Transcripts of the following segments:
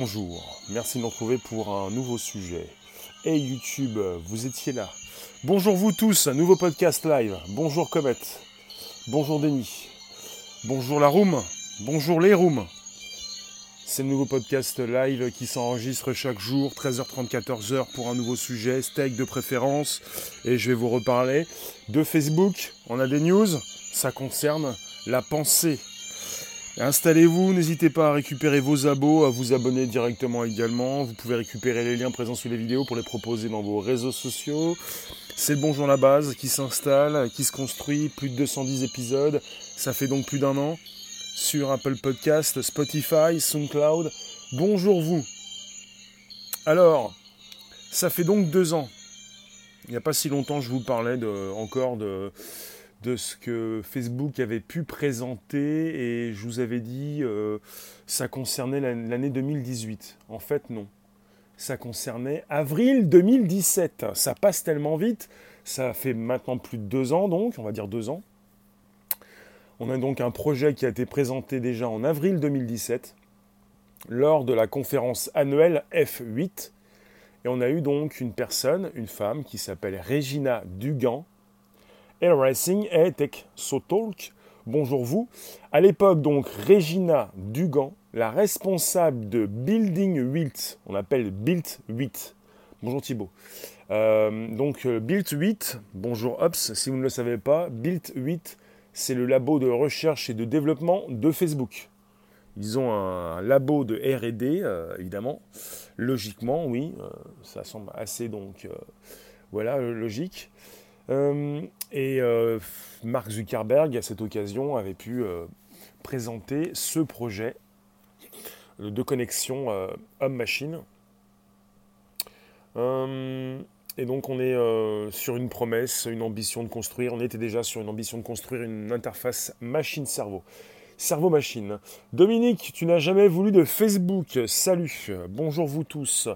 Bonjour, merci de nous retrouver pour un nouveau sujet. Hey YouTube, vous étiez là. Bonjour vous tous, un nouveau podcast live. Bonjour Comet. Bonjour Denis. Bonjour la room. Bonjour les rooms. C'est le nouveau podcast live qui s'enregistre chaque jour, 13h30, 14h pour un nouveau sujet, steak de préférence. Et je vais vous reparler de Facebook. On a des news, ça concerne la pensée Installez-vous, n'hésitez pas à récupérer vos abos, à vous abonner directement également. Vous pouvez récupérer les liens présents sous les vidéos pour les proposer dans vos réseaux sociaux. C'est le Bonjour la base qui s'installe, qui se construit, plus de 210 épisodes. Ça fait donc plus d'un an sur Apple Podcast, Spotify, SoundCloud. Bonjour vous. Alors, ça fait donc deux ans. Il n'y a pas si longtemps, je vous parlais de, encore de de ce que Facebook avait pu présenter et je vous avais dit euh, ça concernait l'année 2018. En fait non. Ça concernait avril 2017. Ça passe tellement vite. Ça fait maintenant plus de deux ans donc, on va dire deux ans. On a donc un projet qui a été présenté déjà en avril 2017 lors de la conférence annuelle F8. Et on a eu donc une personne, une femme qui s'appelle Regina Dugan, Air Racing et Tech So Talk. Bonjour vous. À l'époque, donc, Regina Dugan, la responsable de Building 8, on appelle Build 8. Bonjour Thibault. Euh, donc, euh, Build 8, bonjour Ops, si vous ne le savez pas, Build 8, c'est le labo de recherche et de développement de Facebook. Ils ont un labo de RD, euh, évidemment. Logiquement, oui, ça semble assez donc. voilà, logique. Euh, et euh, Mark Zuckerberg, à cette occasion, avait pu euh, présenter ce projet de connexion homme-machine. et donc on est sur une promesse, une ambition de construire, on était déjà sur une ambition de construire une interface machine-cerveau. Cerveau-machine. Dominique, tu n'as jamais voulu de Facebook. Salut. Bonjour vous tous.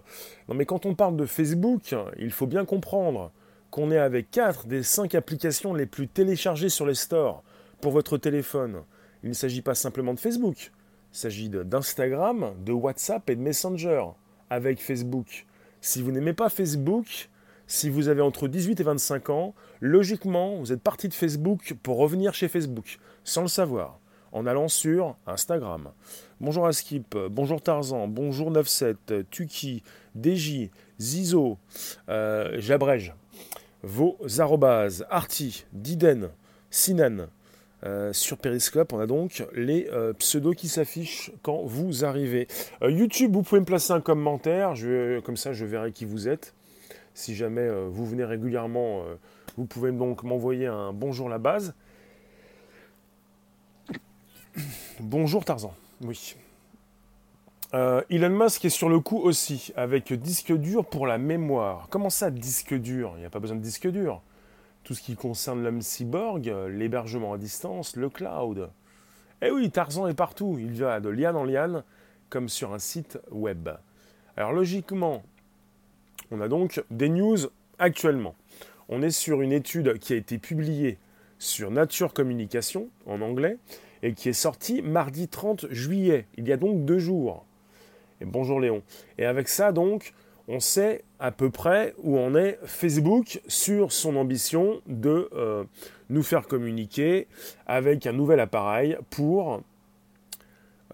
Non mais quand on parle de Facebook, il faut bien comprendre qu'on est avec 4 des 5 applications les plus téléchargées sur les stores pour votre téléphone. Il ne s'agit pas simplement de Facebook, il s'agit d'Instagram, de WhatsApp et de Messenger avec Facebook. Si vous n'aimez pas Facebook, si vous avez entre 18 et 25 ans, logiquement, vous êtes parti de Facebook pour revenir chez Facebook, sans le savoir, en allant sur Instagram. Bonjour Askip, bonjour Tarzan, bonjour 97, Tuki, DJ, Zizo, euh, j'abrège, vos arrobases, Arti, Diden, Sinan. Euh, sur Periscope, on a donc les euh, pseudos qui s'affichent quand vous arrivez. Euh, YouTube, vous pouvez me placer un commentaire, comme ça je verrai qui vous êtes. Si jamais vous venez régulièrement, vous pouvez donc m'envoyer un bonjour la base. Bonjour Tarzan, oui. Euh, Elon Musk est sur le coup aussi, avec disque dur pour la mémoire. Comment ça, disque dur? Il n'y a pas besoin de disque dur. Tout ce qui concerne l'homme cyborg, l'hébergement à distance, le cloud. Eh oui, Tarzan est partout. Il va de liane en liane, comme sur un site web. Alors logiquement, on a donc des news actuellement. On est sur une étude qui a été publiée sur Nature Communication en anglais et qui est sortie mardi 30 juillet, il y a donc deux jours bonjour Léon. Et avec ça, donc, on sait à peu près où en est Facebook sur son ambition de euh, nous faire communiquer avec un nouvel appareil pour,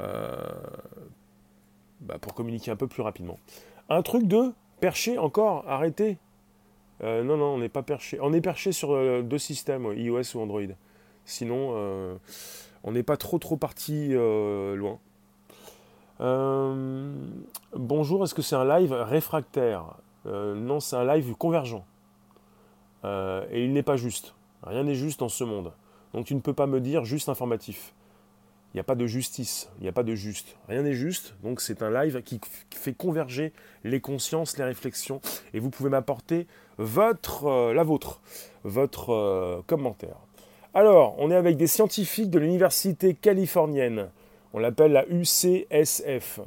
euh, bah, pour communiquer un peu plus rapidement. Un truc de perché encore, arrêtez. Euh, non, non, on n'est pas perché. On est perché sur deux systèmes, iOS ou Android. Sinon, on n'est pas trop trop parti loin. Euh, bonjour, est-ce que c'est un live réfractaire euh, Non, c'est un live convergent. Euh, et il n'est pas juste. Rien n'est juste dans ce monde. Donc tu ne peux pas me dire juste informatif. Il n'y a pas de justice, il n'y a pas de juste. Rien n'est juste, donc c'est un live qui fait converger les consciences, les réflexions, et vous pouvez m'apporter votre, la vôtre, votre commentaire. Alors, on est avec des scientifiques de l'université californienne on l'appelle la UCSF,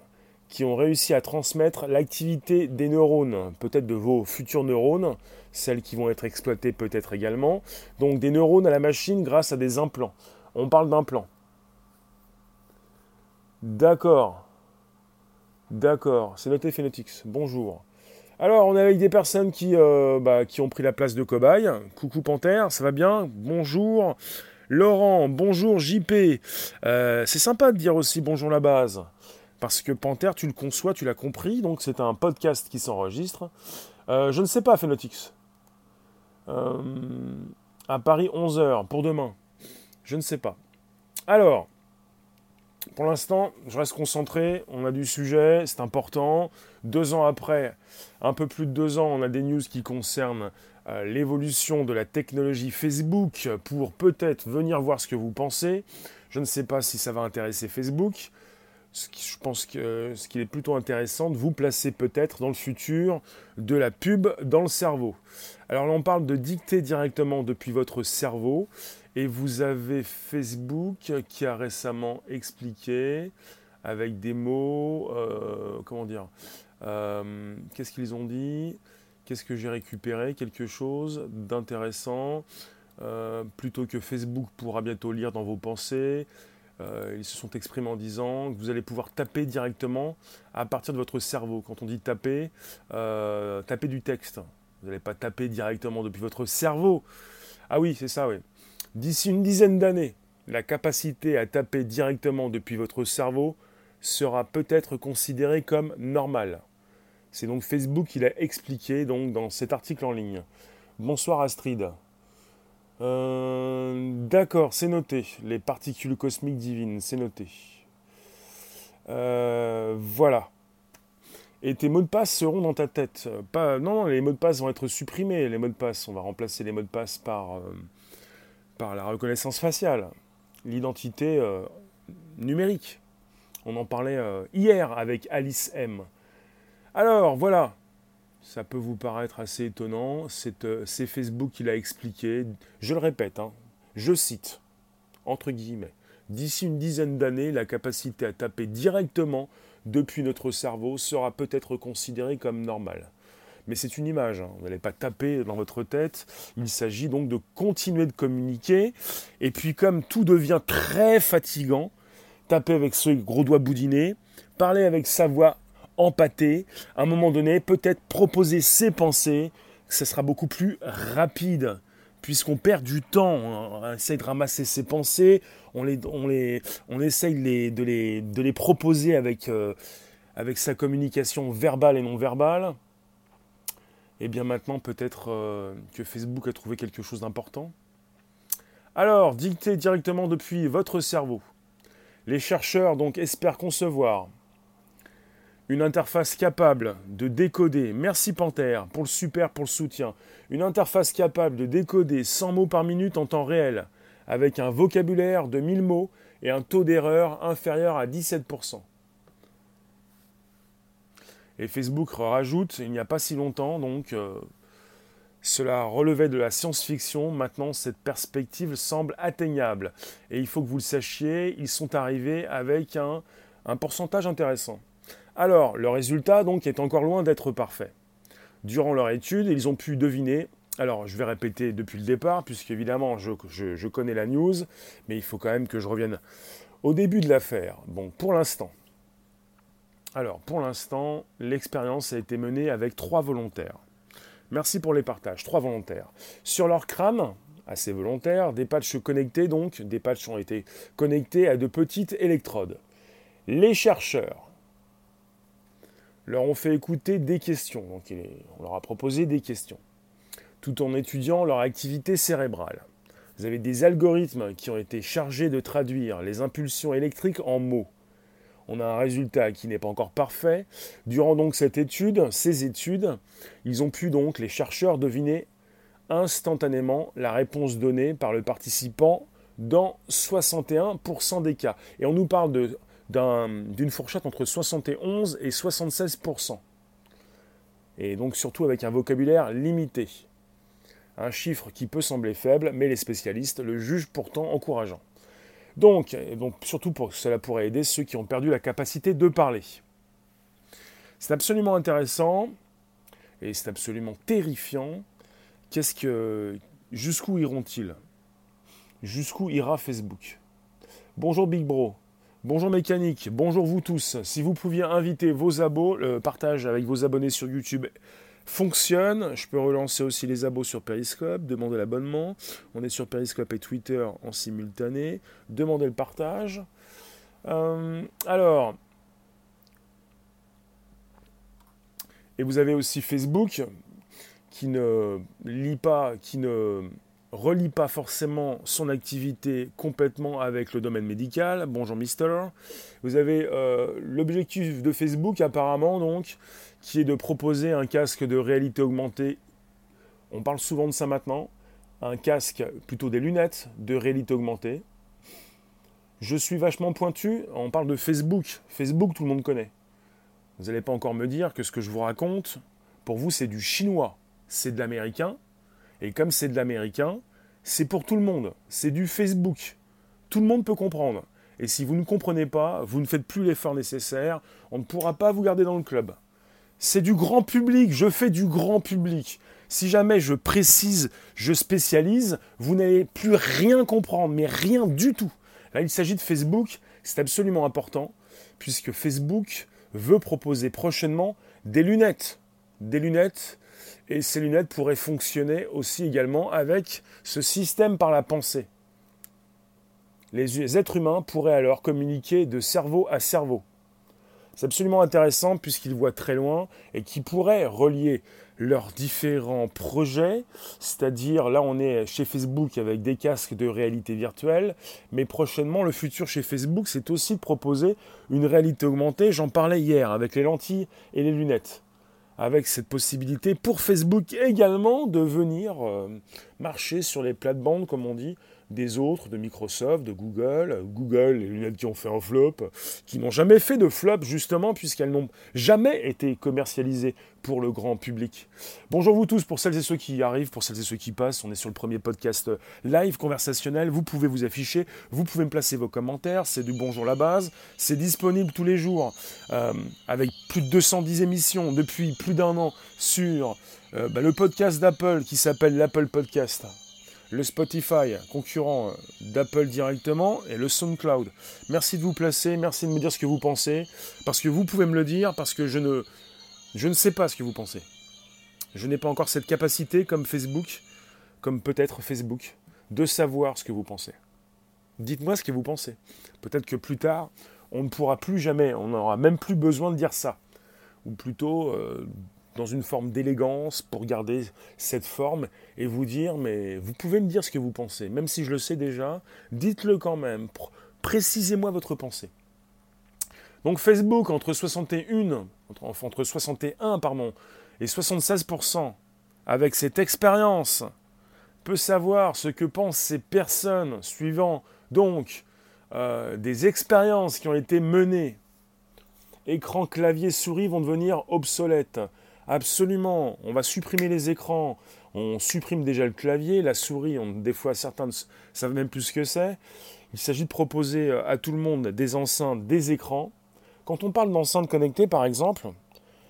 qui ont réussi à transmettre l'activité des neurones, peut-être de vos futurs neurones, celles qui vont être exploitées peut-être également, donc des neurones à la machine grâce à des implants. On parle d'implants. D'accord. D'accord, c'est noté Phenotix. Bonjour. Alors, on est avec des personnes qui, euh, bah, qui ont pris la place de cobaye. Coucou Panthère, ça va bien? Bonjour. Laurent, bonjour JP. Euh, c'est sympa de dire aussi bonjour la base. Parce que Panthère, tu le conçois, tu l'as compris, donc c'est un podcast qui s'enregistre. Euh, je ne sais pas, Phenotix. à Paris, 11h, pour demain. Je ne sais pas. Alors, pour l'instant, je reste concentré. On a du sujet, c'est important. Deux ans après, un peu plus de deux ans, on a des news qui concernent euh, l'évolution de la technologie Facebook pour peut-être venir voir ce que vous pensez. Je ne sais pas si ça va intéresser Facebook. je pense que ce qui est plutôt intéressant de vous placer peut-être dans le futur de la pub dans le cerveau. Alors là, on parle de dicter directement depuis votre cerveau. Et vous avez Facebook qui a récemment expliqué avec des mots, euh, comment dire, euh, qu'est-ce qu'ils ont dit? Qu'est-ce que j'ai récupéré? Quelque chose d'intéressant. Euh, plutôt que Facebook pourra bientôt lire dans vos pensées. ils se sont exprimés en disant que vous allez pouvoir taper directement à partir de votre cerveau. Quand on dit taper, taper du texte. Vous n'allez pas taper directement depuis votre cerveau. Ah oui, c'est ça, oui. D'ici une dizaine d'années, la capacité à taper directement depuis votre cerveau sera peut-être considérée comme normale. C'est donc Facebook qui l'a expliqué dans cet article en ligne. Bonsoir Astrid. Euh, d'accord, c'est noté. Les particules cosmiques divines, c'est noté. Euh, voilà. Et tes mots de passe seront dans ta tête. Pas, non, non, les mots de passe vont être supprimés. Les mots de passe, on va remplacer les mots de passe par, euh, la reconnaissance faciale, l'identité numérique. On en parlait hier avec Alice M. Alors voilà, ça peut vous paraître assez étonnant, c'est euh, Facebook qui l'a expliqué, je le répète, hein, je cite, entre guillemets, d'ici une dizaine d'années, la capacité à taper directement depuis notre cerveau sera peut-être considérée comme normale mais c'est une image. Hein. Vous n'allez pas taper dans votre tête. Il s'agit donc de continuer de communiquer. Et puis comme tout devient très fatigant, taper avec ce gros doigt boudiné, parler avec sa voix empâtée, à un moment donné, peut-être proposer ses pensées, ce sera beaucoup plus rapide puisqu'on perd du temps, on essaye de ramasser ses pensées, on, les, on, les, on essaye de, les, de les proposer avec, euh, avec sa communication verbale et non verbale. Et bien maintenant peut-être euh, que Facebook a trouvé quelque chose d'important. Alors, dictez directement depuis votre cerveau. Les chercheurs donc espèrent concevoir une interface capable de décoder, merci Panther pour le super, pour le soutien, une interface capable de décoder 100 mots par minute en temps réel, avec un vocabulaire de 1000 mots et un taux d'erreur inférieur à 17%. Et Facebook rajoute, il n'y a pas si longtemps, donc euh, cela relevait de la science-fiction, maintenant cette perspective semble atteignable. Et il faut que vous le sachiez, ils sont arrivés avec un, un pourcentage intéressant. Alors, le résultat donc est encore loin d'être parfait. Durant leur étude, ils ont pu deviner, alors je vais répéter depuis le départ, puisque évidemment je, connais la news, mais il faut quand même que je revienne au début de l'affaire. Bon, pour l'instant, alors, pour l'instant, l'expérience a été menée avec trois volontaires. Merci pour les partages, trois volontaires. Sur leur crâne, assez volontaire, des patchs connectés donc, des patchs ont été connectés à de petites électrodes. Les chercheurs leur ont fait écouter des questions, on leur a proposé des questions, tout en étudiant leur activité cérébrale. Vous avez des algorithmes qui ont été chargés de traduire les impulsions électriques en mots on a un résultat qui n'est pas encore parfait. Durant donc cette étude, ces études, ils ont pu donc, les chercheurs, deviner instantanément la réponse donnée par le participant dans 61% des cas. Et on nous parle d'une fourchette entre 71 et 76%. Et donc surtout avec un vocabulaire limité. Un chiffre qui peut sembler faible, mais les spécialistes le jugent pourtant encourageant. Donc, donc surtout pour, cela pourrait aider ceux qui ont perdu la capacité de parler. C'est absolument intéressant et c'est absolument terrifiant. Qu'est-ce que jusqu'où iront-ils? Jusqu'où ira Facebook? Bonjour Big Bro. Bonjour mécanique, bonjour vous tous. Si vous pouviez inviter vos abos, le partage avec vos abonnés sur YouTube fonctionne. Je peux relancer aussi les abos sur Periscope, demander l'abonnement. On est sur Periscope et Twitter en simultané. Demandez le partage. Euh, alors, et vous avez aussi Facebook qui ne lit pas, qui ne relie pas forcément son activité complètement avec le domaine médical. Bonjour Mister. Vous avez euh, l'objectif de Facebook apparemment donc, qui est de proposer un casque de réalité augmentée. On parle souvent de ça maintenant. Un casque, plutôt des lunettes de réalité augmentée. Je suis vachement pointu, on parle de Facebook. Facebook, tout le monde connaît. Vous n'allez pas encore me dire que ce que je vous raconte, pour vous, c'est du chinois. C'est de l'américain. Et comme c'est de l'américain, c'est pour tout le monde. C'est du Facebook. Tout le monde peut comprendre. Et si vous ne comprenez pas, vous ne faites plus l'effort nécessaire. On ne pourra pas vous garder dans le club. C'est du grand public. Je fais du grand public. Si jamais je précise, je spécialise, vous n'allez plus rien comprendre, mais rien du tout. Là, il s'agit de Facebook. C'est absolument important, puisque Facebook veut proposer prochainement des lunettes. Des lunettes et ces lunettes pourraient fonctionner aussi également avec ce système par la pensée. Les êtres humains pourraient alors communiquer de cerveau à cerveau. C'est absolument intéressant puisqu'ils voient très loin et qui pourraient relier leurs différents projets, c'est-à-dire là on est chez Facebook avec des casques de réalité virtuelle, mais prochainement le futur chez Facebook c'est aussi de proposer une réalité augmentée, j'en parlais hier avec les lentilles et les lunettes avec cette possibilité pour Facebook également de venir euh, marcher sur les plates-bandes, comme on dit, des autres, de Microsoft, de Google. Google, les lunettes qui ont fait un flop, qui n'ont jamais fait de flop justement, puisqu'elles n'ont jamais été commercialisées pour le grand public. Bonjour vous tous, pour celles et ceux qui arrivent, pour celles et ceux qui passent, on est sur le premier podcast live conversationnel, vous pouvez vous afficher, vous pouvez me placer vos commentaires, c'est du bonjour la base, c'est disponible tous les jours, euh, avec plus de 210 émissions depuis plus d'un an sur euh, bah, le podcast d'Apple qui s'appelle l'Apple Podcast le Spotify, concurrent euh, d'Apple directement, et le SoundCloud. Merci de vous placer, merci de me dire ce que vous pensez, parce que vous pouvez me le dire, parce que je ne, je ne sais pas ce que vous pensez. Je n'ai pas encore cette capacité, comme Facebook, comme peut-être Facebook, de savoir ce que vous pensez. Dites-moi ce que vous pensez. Peut-être que plus tard, on ne pourra plus jamais, on n'aura même plus besoin de dire ça. Ou plutôt, euh, dans une forme d'élégance pour garder cette forme et vous dire, mais vous pouvez me dire ce que vous pensez, même si je le sais déjà, dites-le quand même, précisez-moi votre pensée. Donc Facebook, entre 61, entre, entre 61 pardon, et 76%, avec cette expérience, peut savoir ce que pensent ces personnes suivant donc euh, des expériences qui ont été menées. Écran, clavier, souris vont devenir obsolètes. Absolument, on va supprimer les écrans, on supprime déjà le clavier, la souris, on, des fois certains ne savent même plus ce que c'est. Il s'agit de proposer euh, à tout le monde des enceintes, des écrans. Quand on parle d'enceintes connectées, par exemple,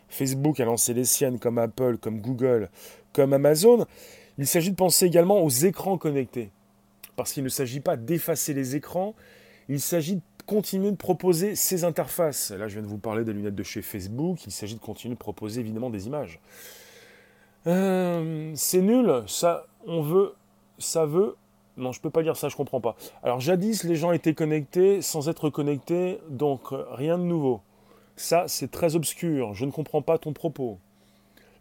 Facebook a lancé les siennes comme Apple, comme Google, comme Amazon. Il s'agit de penser également aux écrans connectés. Parce qu'il ne s'agit pas d'effacer les écrans, il s'agit de continuer de proposer ces interfaces. Là, je viens de vous parler des lunettes de chez Facebook. Il s'agit de continuer de proposer évidemment des images. Euh, c'est nul. Ça, on veut, ça veut. Non, je peux pas dire ça. Je comprends pas. Alors, jadis, les gens étaient connectés sans être connectés, donc rien de nouveau. Ça, c'est très obscur. Je ne comprends pas ton propos.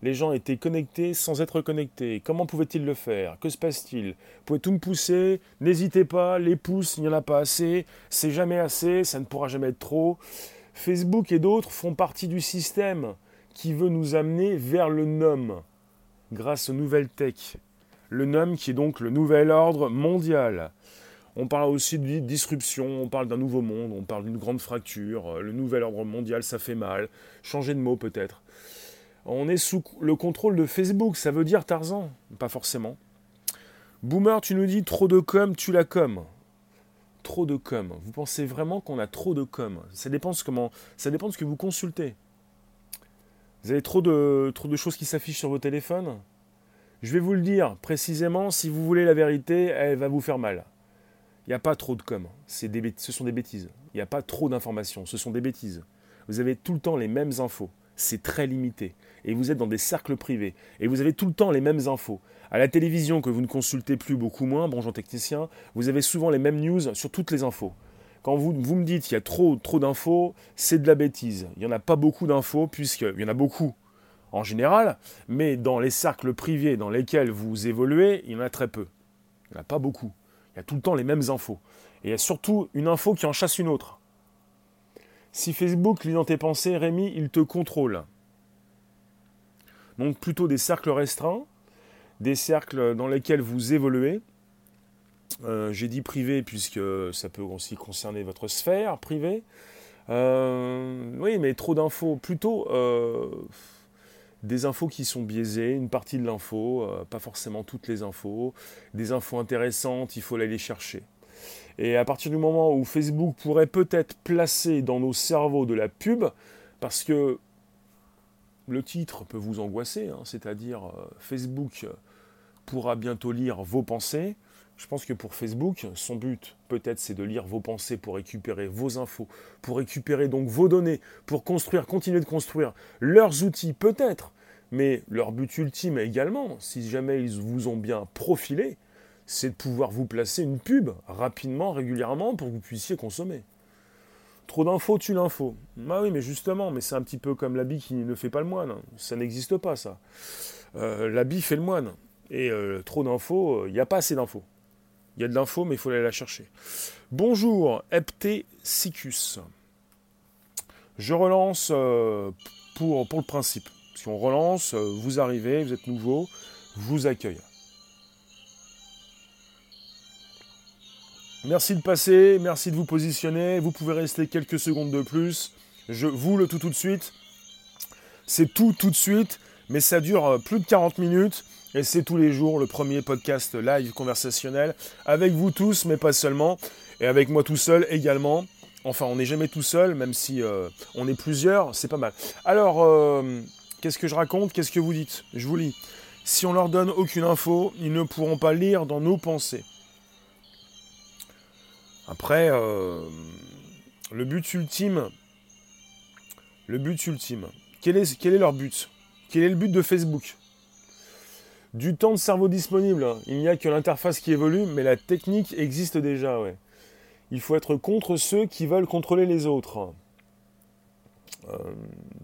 Les gens étaient connectés sans être connectés. Comment pouvaient-ils le faire? Que se passe-t-il? Vous pouvez tout me pousser? N'hésitez pas. Les pouces, il n'y en a pas assez. C'est jamais assez. Ça ne pourra jamais être trop. Facebook et d'autres font partie du système qui veut nous amener vers le NOM grâce aux nouvelles tech. Le NOM qui est donc le nouvel ordre mondial. On parle aussi de disruption, on parle d'un nouveau monde, on parle d'une grande fracture. Le nouvel ordre mondial, ça fait mal. Changer de mot peut-être. On est sous le contrôle de Facebook, ça veut dire Tarzan Pas forcément. Boomer, tu nous dis trop de com, tu la com. Trop de com. Vous pensez vraiment qu'on a trop de com? Ça dépend, de ce que vous consultez. Vous avez trop de, choses qui s'affichent sur vos téléphones? Je vais vous le dire précisément, si vous voulez la vérité, elle va vous faire mal. Il n'y a pas trop de com. Ce sont des bêtises. Il n'y a pas trop d'informations. Ce sont des bêtises. Vous avez tout le temps les mêmes infos. C'est très limité. Et vous êtes dans des cercles privés. Et vous avez tout le temps les mêmes infos. À la télévision, que vous ne consultez plus beaucoup moins, bonjour technicien, vous avez souvent les mêmes news sur toutes les infos. Quand vous, vous me dites qu'il y a trop, trop d'infos, c'est de la bêtise. Il n'y en a pas beaucoup d'infos, puisqu'il y en a beaucoup en général, mais dans les cercles privés dans lesquels vous évoluez, il y en a très peu. Il n'y en a pas beaucoup. Il y a tout le temps les mêmes infos. Et il y a surtout une info qui en chasse une autre. Si Facebook lit dans tes pensées, Rémi, il te contrôle. Donc plutôt des cercles restreints, des cercles dans lesquels vous évoluez. Euh, j'ai dit privé puisque ça peut aussi concerner votre sphère privée. Euh, oui, mais trop d'infos. Plutôt euh, des infos qui sont biaisées, une partie de l'info, pas forcément toutes les infos. Des infos intéressantes, il faut aller les chercher. Et à partir du moment où Facebook pourrait peut-être placer dans nos cerveaux de la pub, parce que le titre peut vous angoisser, hein, c'est-à-dire euh, Facebook pourra bientôt lire vos pensées. Je pense que pour Facebook, son but peut-être c'est de lire vos pensées pour récupérer vos infos, pour récupérer donc vos données, pour construire, continuer de construire leurs outils peut-être, mais leur but ultime également, si jamais ils vous ont bien profilé, c'est de pouvoir vous placer une pub rapidement, régulièrement, pour que vous puissiez consommer. Trop d'infos tue l'info. Ah oui, mais justement, mais c'est un petit peu comme l'habit qui ne fait pas le moine. Ça n'existe pas, ça. Euh, l'habit fait le moine. Et euh, trop d'infos, il euh, n'y a pas assez d'infos. Il y a de l'info, mais il faut aller la chercher. Bonjour, Eptesicus. Je relance pour, pour le principe. Si on relance, vous arrivez, vous êtes nouveau, vous accueille. Merci de passer, merci de vous positionner. Vous pouvez rester quelques secondes de plus. Je vous le tout tout de suite. C'est tout tout de suite, mais ça dure euh, plus de 40 minutes. Et c'est tous les jours le premier podcast live conversationnel avec vous tous, mais pas seulement. Et avec moi tout seul également. Enfin, on n'est jamais tout seul, même si euh, on est plusieurs, c'est pas mal. Alors, euh, qu'est-ce que je raconte? Qu'est-ce que vous dites? Je vous lis. Si on leur donne aucune info, ils ne pourront pas lire dans nos pensées. Après, euh, le but ultime, le but ultime, quel est, leur but? Quel est le but de Facebook? Du temps de cerveau disponible, il n'y a que l'interface qui évolue, mais la technique existe déjà. Il faut être contre ceux qui veulent contrôler les autres. Euh,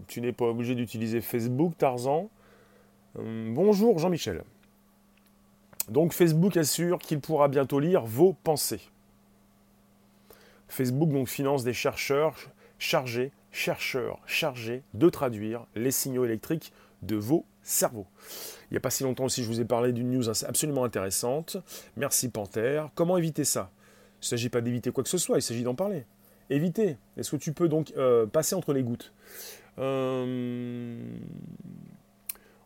tu n'es pas obligé d'utiliser Facebook, Tarzan. Euh, bonjour Jean-Michel. Donc Facebook assure qu'il pourra bientôt lire vos pensées. Facebook donc finance des chercheurs chargés, chercheurs chargés de traduire les signaux électriques de vos cerveaux. Il n'y a pas si longtemps aussi, je vous ai parlé d'une news absolument intéressante. Merci Panthère. Comment éviter ça? Il ne s'agit pas d'éviter quoi que ce soit, il s'agit d'en parler. Éviter. Est-ce que tu peux donc euh, passer entre les gouttes? Euh,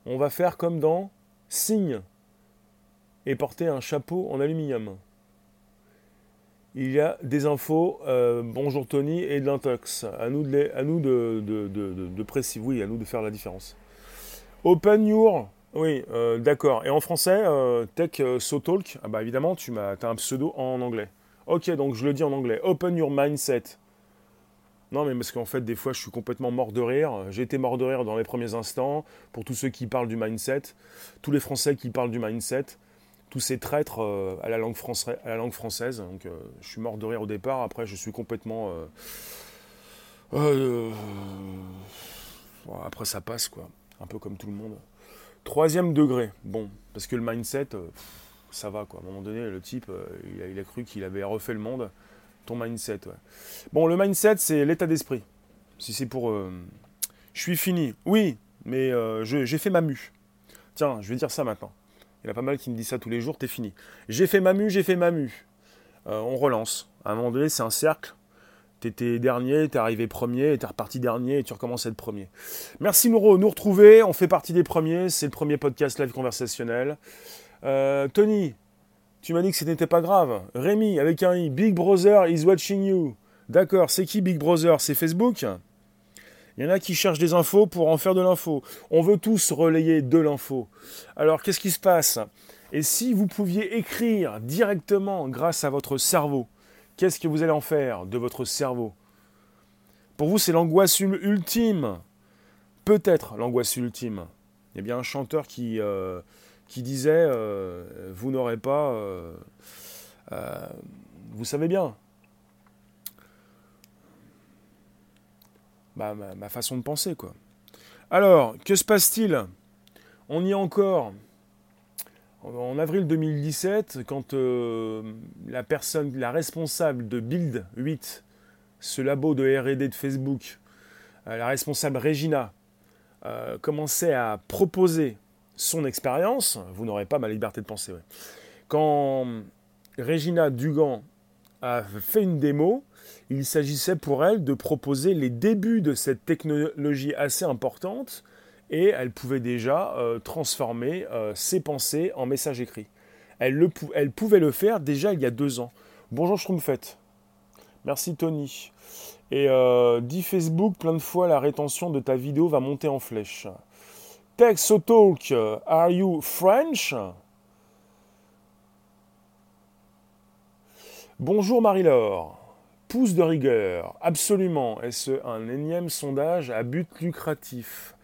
On va faire comme dans signe et porter un chapeau en aluminium il y a des infos, euh, bonjour Tony, et de l'intox. À nous, de, de, de, oui, à nous de faire la différence. Open your, oui, euh, d'accord. Et en français, euh, Tech So Talk, ah bah évidemment, tu as, as un pseudo en anglais. Ok, donc je le dis en anglais. Open your mindset. Non, mais parce qu'en fait, des fois, je suis complètement mort de rire. J'ai été mort de rire dans les premiers instants. Pour tous ceux qui parlent du mindset, tous les Français qui parlent du mindset, tous ces traîtres euh, à, la langue française, à la langue française. Donc, euh, je suis mort de rire au départ. Après, je suis complètement. Euh, après, ça passe, quoi. Un peu comme tout le monde. Troisième degré. Bon, parce que le mindset, ça va, quoi. À un moment donné, le type, il a, cru qu'il avait refait le monde. Ton mindset, ouais. Bon, le mindset, c'est l'état d'esprit. Si c'est pour. je suis fini. Oui, mais j'ai fait ma mue. Tiens, je vais dire ça maintenant. Il y a pas mal qui me disent ça tous les jours, t'es fini. J'ai fait ma mue, j'ai fait ma mue. Euh, on relance. À un moment donné, c'est un cercle. T'étais dernier, t'es arrivé premier, t'es reparti dernier et tu recommences à être premier. Merci Nouro, nous retrouver. On fait partie des premiers. C'est le premier podcast live conversationnel. Euh, Tony, tu m'as dit que ce n'était pas grave. Rémi, avec un i. Big Brother is watching you. D'accord, c'est qui Big Brother? C'est Facebook? Il y en a qui cherchent des infos pour en faire de l'info. On veut tous relayer de l'info. Alors qu'est-ce qui se passe? Et si vous pouviez écrire directement grâce à votre cerveau, qu'est-ce que vous allez en faire de votre cerveau? Pour vous, c'est l'angoisse ultime. Peut-être l'angoisse ultime. Il y a bien un chanteur qui, euh, qui disait euh, Vous n'aurez pas. Euh, vous savez bien. Ma, ma façon de penser, quoi. Alors, que se passe-t-il? On y est encore en avril 2017, quand euh, la personne, la responsable de Build 8, ce labo de RD de Facebook, euh, la responsable Regina, euh, commençait à proposer son expérience, vous n'aurez pas ma liberté de penser, quand Regina Dugan a fait une démo, il s'agissait pour elle de proposer les débuts de cette technologie assez importante et elle pouvait déjà euh, transformer euh, ses pensées en messages écrits. Elle, le, pouvait le faire déjà il y a deux ans. Bonjour Schtroumpfette. Merci Tony. Et euh, dit Facebook, plein de fois la rétention de ta vidéo va monter en flèche. Text Talk, are you French? Bonjour Marie-Laure. Pouce de rigueur, absolument. Est-ce un énième sondage à but lucratif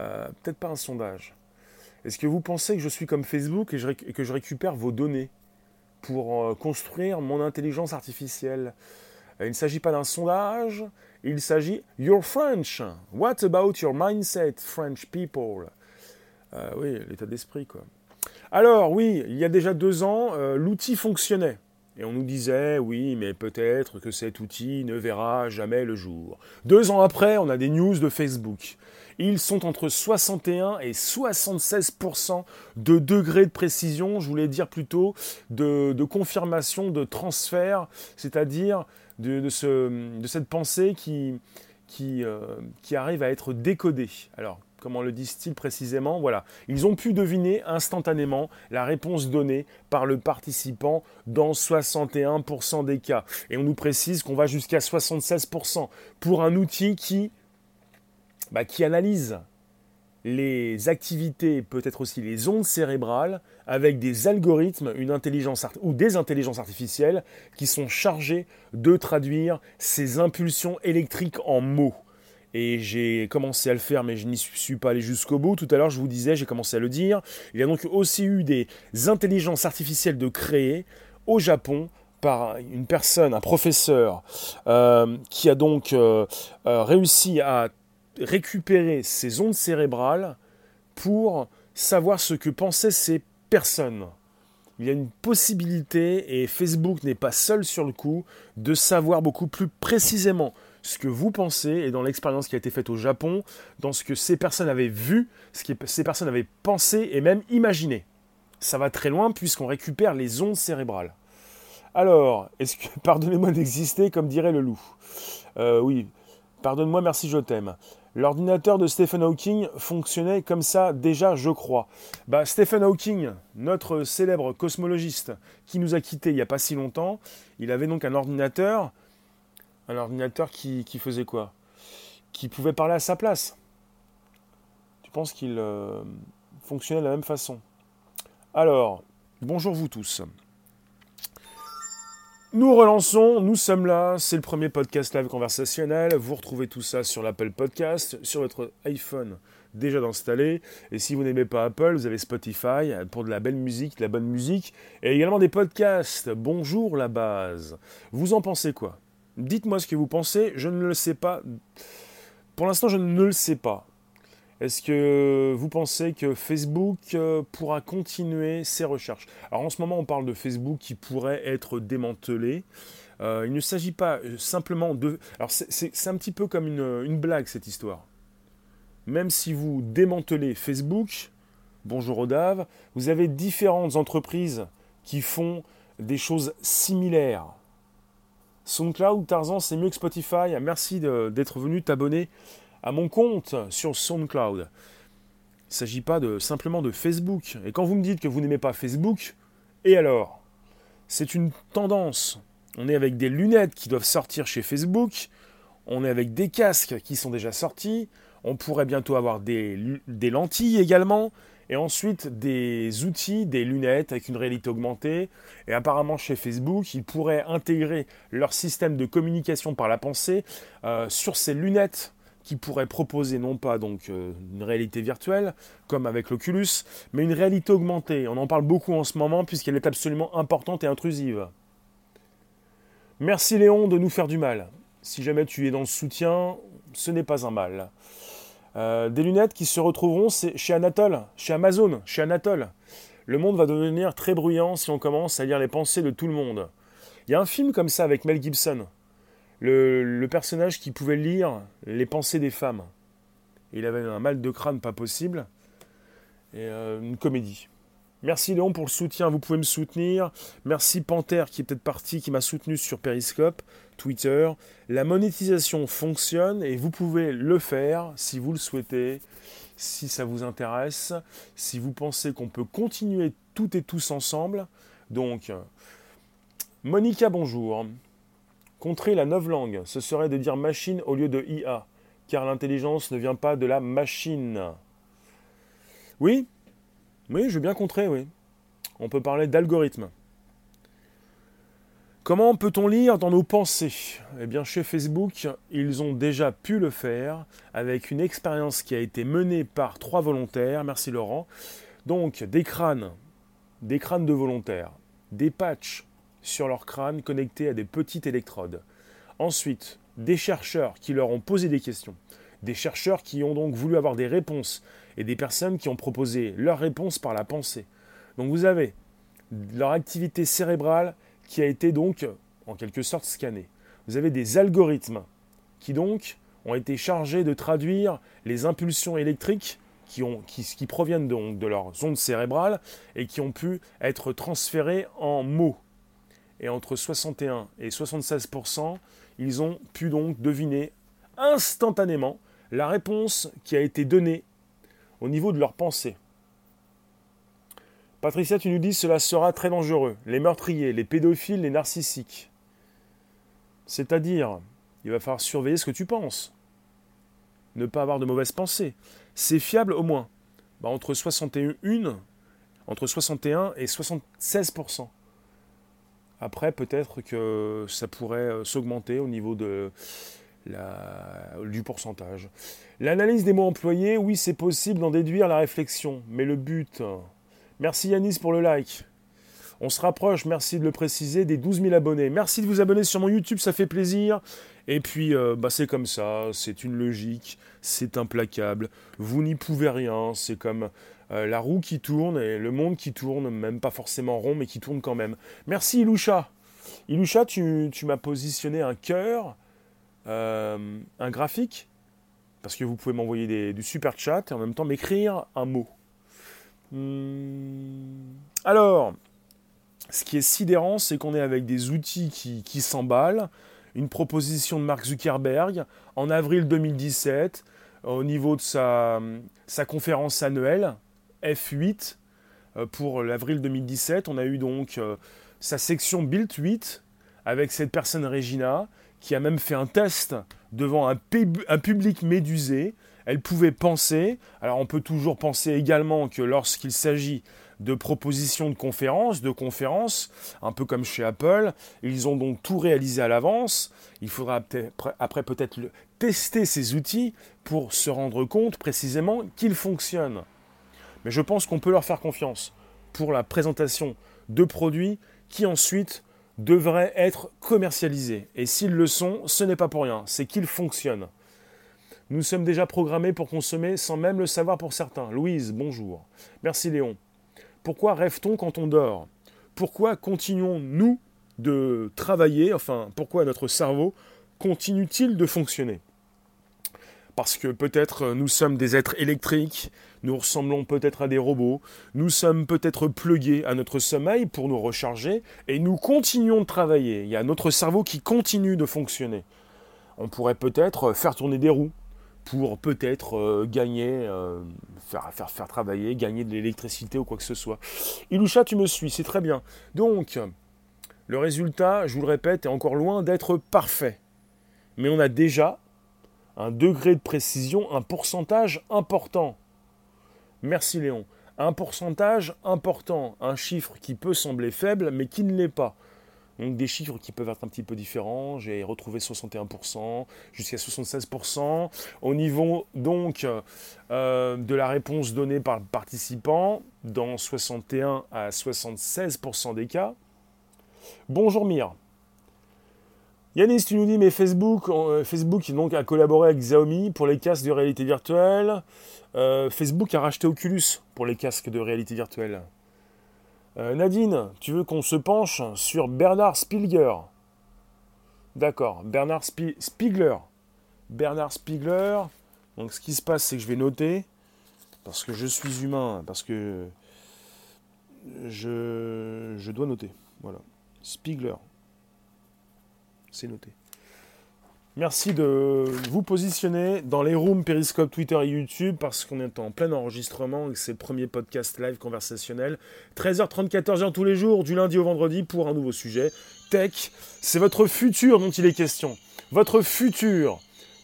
euh, peut-être pas un sondage. Est-ce que vous pensez que je suis comme Facebook et, que je récupère vos données pour euh, construire mon intelligence artificielle? Euh, Il ne s'agit pas d'un sondage, il s'agit You're French. What about your mindset, French people? Oui, l'état d'esprit, quoi. Alors, oui, il y a déjà deux ans, l'outil fonctionnait. Et on nous disait, oui, mais peut-être que cet outil ne verra jamais le jour. Deux ans après, on a des news de Facebook. Ils sont entre 61 et 76% de degrés de précision, je voulais dire plutôt de, confirmation, de transfert, c'est-à-dire de, cette pensée qui, euh, qui, arrive à être décodée. Alors, comment le disent-ils précisément Voilà, ils ont pu deviner instantanément la réponse donnée par le participant dans 61% des cas. Et on nous précise qu'on va jusqu'à 76% pour un outil qui bah, qui analyse les activités, peut-être aussi les ondes cérébrales, avec des algorithmes, une intelligence ou des intelligences artificielles qui sont chargées de traduire ces impulsions électriques en mots. Et j'ai commencé à le faire, mais je n'y suis pas allé jusqu'au bout. Tout à l'heure, je vous disais, j'ai commencé à le dire. Il y a donc aussi eu des intelligences artificielles de créer au Japon par une personne, un professeur, euh, qui a donc euh, euh, réussi à récupérer ces ondes cérébrales pour savoir ce que pensaient ces personnes. Il y a une possibilité, et Facebook n'est pas seul sur le coup, de savoir beaucoup plus précisément ce que vous pensez, et dans l'expérience qui a été faite au Japon, dans ce que ces personnes avaient vu, ce que ces personnes avaient pensé et même imaginé. Ça va très loin puisqu'on récupère les ondes cérébrales. Alors, pardonnez-moi d'exister, comme dirait le loup. Euh, oui, pardonne-moi, merci, je t'aime. L'ordinateur de Stephen Hawking fonctionnait comme ça déjà, je crois. Bah, Stephen Hawking, notre célèbre cosmologiste qui nous a quittés il n'y a pas si longtemps, il avait donc un ordinateur, un ordinateur qui, faisait quoi? Qui pouvait parler à sa place. Tu penses qu'il euh, fonctionnait de la même façon? Alors, bonjour vous tous. Nous relançons, nous sommes là, c'est le premier podcast live conversationnel. Vous retrouvez tout ça sur l'Apple Podcast, sur votre iPhone déjà installé. Et si vous n'aimez pas Apple, vous avez Spotify pour de la belle musique, de la bonne musique, et également des podcasts. Bonjour la base. Vous en pensez quoi? Dites-moi ce que vous pensez, je ne le sais pas. Pour l'instant, je ne le sais pas. Est-ce que vous pensez que Facebook euh, pourra continuer ses recherches? Alors en ce moment, on parle de Facebook qui pourrait être démantelé. Euh, il ne s'agit pas euh, simplement de... Alors c'est un petit peu comme une, une, blague cette histoire. Même si vous démantelez Facebook, bonjour Odave, vous avez différentes entreprises qui font des choses similaires. SoundCloud, Tarzan, c'est mieux que Spotify. Merci d'être venu t'abonner à mon compte sur SoundCloud. Il ne s'agit pas simplement de Facebook. Et quand vous me dites que vous n'aimez pas Facebook, et alors? C'est une tendance. On est avec des lunettes qui doivent sortir chez Facebook. On est avec des casques qui sont déjà sortis. On pourrait bientôt avoir des lentilles également. Et ensuite des outils, des lunettes avec une réalité augmentée. Et apparemment chez Facebook, ils pourraient intégrer leur système de communication par la pensée euh, sur ces lunettes qui pourraient proposer non pas donc euh, une réalité virtuelle comme avec l'Oculus, mais une réalité augmentée. On en parle beaucoup en ce moment puisqu'elle est absolument importante et intrusive. Merci Léon de nous faire du mal. Si jamais tu es dans le soutien, ce n'est pas un mal. Euh, des lunettes qui se retrouveront chez Anatole, chez Amazon, chez Anatole. Le monde va devenir très bruyant si on commence à lire les pensées de tout le monde. Il y a un film comme ça avec Mel Gibson. Le, personnage qui pouvait lire les pensées des femmes. Il avait un mal de crâne pas possible. Et euh, une comédie. Merci Léon pour le soutien, vous pouvez me soutenir. Merci Panther qui est peut-être parti, qui m'a soutenu sur Periscope, Twitter. La monétisation fonctionne et vous pouvez le faire si vous le souhaitez, si ça vous intéresse, si vous pensez qu'on peut continuer toutes et tous ensemble. Donc, Monica, bonjour. Contrer la langue, ce serait de dire machine au lieu de IA, car l'intelligence ne vient pas de la machine. Oui, oui, je veux bien contrer, oui. On peut parler d'algorithme. Comment peut-on lire dans nos pensées? Eh bien, chez Facebook, ils ont déjà pu le faire avec une expérience qui a été menée par trois volontaires. Merci Laurent. Donc, des crânes, des crânes de volontaires, des patchs sur leur crâne connectés à des petites électrodes. Ensuite, des chercheurs qui leur ont posé des questions. Des chercheurs qui ont donc voulu avoir des réponses et des personnes qui ont proposé leurs réponses par la pensée. Donc vous avez leur activité cérébrale qui a été donc en quelque sorte scannée. Vous avez des algorithmes qui donc ont été chargés de traduire les impulsions électriques qui, ont, qui, qui proviennent donc de leurs ondes cérébrales et qui ont pu être transférées en mots. Et entre 61 et 76% ils ont pu donc deviner instantanément la réponse qui a été donnée au niveau de leur pensée. Patricia, tu nous dis cela sera très dangereux. Les meurtriers, les pédophiles, les narcissiques. C'est-à-dire, il va falloir surveiller ce que tu penses. Ne pas avoir de mauvaises pensées. C'est fiable au moins. Bah, entre 61, entre 61 et 76% Après, peut-être que ça pourrait euh, s'augmenter au niveau de, du pourcentage. L'analyse des mots employés, oui, c'est possible d'en déduire la réflexion, mais le but. Merci Yanis pour le like. On se rapproche, merci de le préciser, des 12 000 abonnés. Merci de vous abonner sur mon YouTube, ça fait plaisir. Et puis, euh, bah, c'est comme ça, c'est une logique, c'est implacable. Vous n'y pouvez rien, c'est comme euh, la roue qui tourne et le monde qui tourne, même pas forcément rond, mais qui tourne quand même. Merci Iloucha. Iloucha, tu, tu m'as positionné un cœur euh, un graphique, parce que vous pouvez m'envoyer du super chat et en même temps m'écrire un mot. Hmm. Alors, ce qui est sidérant, c'est qu'on est avec des outils qui, s'emballent. Une proposition de Mark Zuckerberg en avril 2017 au niveau de sa, sa conférence annuelle F8 euh, pour l'avril 2017. On a eu donc euh, sa section Build 8 avec cette personne Regina qui a même fait un test devant un, public médusé. Elle pouvait penser, alors on peut toujours penser également que lorsqu'il s'agit de propositions de conférences, de conférences, un peu comme chez Apple, ils ont donc tout réalisé à l'avance. Il faudra après peut-être tester ces outils pour se rendre compte précisément qu'ils fonctionnent. Mais je pense qu'on peut leur faire confiance pour la présentation de produits qui ensuite devraient être commercialisés. Et s'ils le sont, ce n'est pas pour rien, c'est qu'ils fonctionnent. Nous sommes déjà programmés pour consommer sans même le savoir pour certains. Louise, bonjour. Merci Léon. Pourquoi rêve-t-on quand on dort? Pourquoi continuons-nous de travailler Enfin, pourquoi notre cerveau continue-t-il de fonctionner? Parce que peut-être nous sommes des êtres électriques, nous ressemblons peut-être à des robots, nous sommes peut-être plugués à notre sommeil pour nous recharger, et nous continuons de travailler. Il y a notre cerveau qui continue de fonctionner. On pourrait peut-être faire tourner des roues pour peut-être euh, gagner, euh, faire, faire, faire travailler, gagner de l'électricité ou quoi que ce soit. Iloucha, tu me suis, c'est très bien. Donc, le résultat, je vous le répète, est encore loin d'être parfait. Mais on a déjà un degré de précision, un pourcentage important. Merci Léon. un pourcentage important, un chiffre qui peut sembler faible, mais qui ne l'est pas. Donc des chiffres qui peuvent être un petit peu différents. J'ai retrouvé 61% jusqu'à 76%. Au niveau donc euh, de la réponse donnée par le participant, dans 61 à 76% des cas. Bonjour Mire. Yanis, tu nous dis, mais Facebook, euh, Facebook donc, a collaboré avec Xiaomi pour les casques de réalité virtuelle. Euh, Facebook a racheté Oculus pour les casques de réalité virtuelle. Euh, Nadine, tu veux qu'on se penche sur Bernard Spiegler? D'accord, Bernard Spiegler. Bernard Spiegler. Donc ce qui se passe, c'est que je vais noter, parce que je suis humain, parce que je, je dois noter. Voilà. Spiegler. C'est noté. Merci de vous positionner dans les rooms Periscope, Twitter et YouTube parce qu'on est en plein enregistrement et c'est le premier podcast live conversationnel. 13h30, 14h tous les jours, du lundi au vendredi pour un nouveau sujet. Tech, c'est votre futur dont il est question. Votre futur.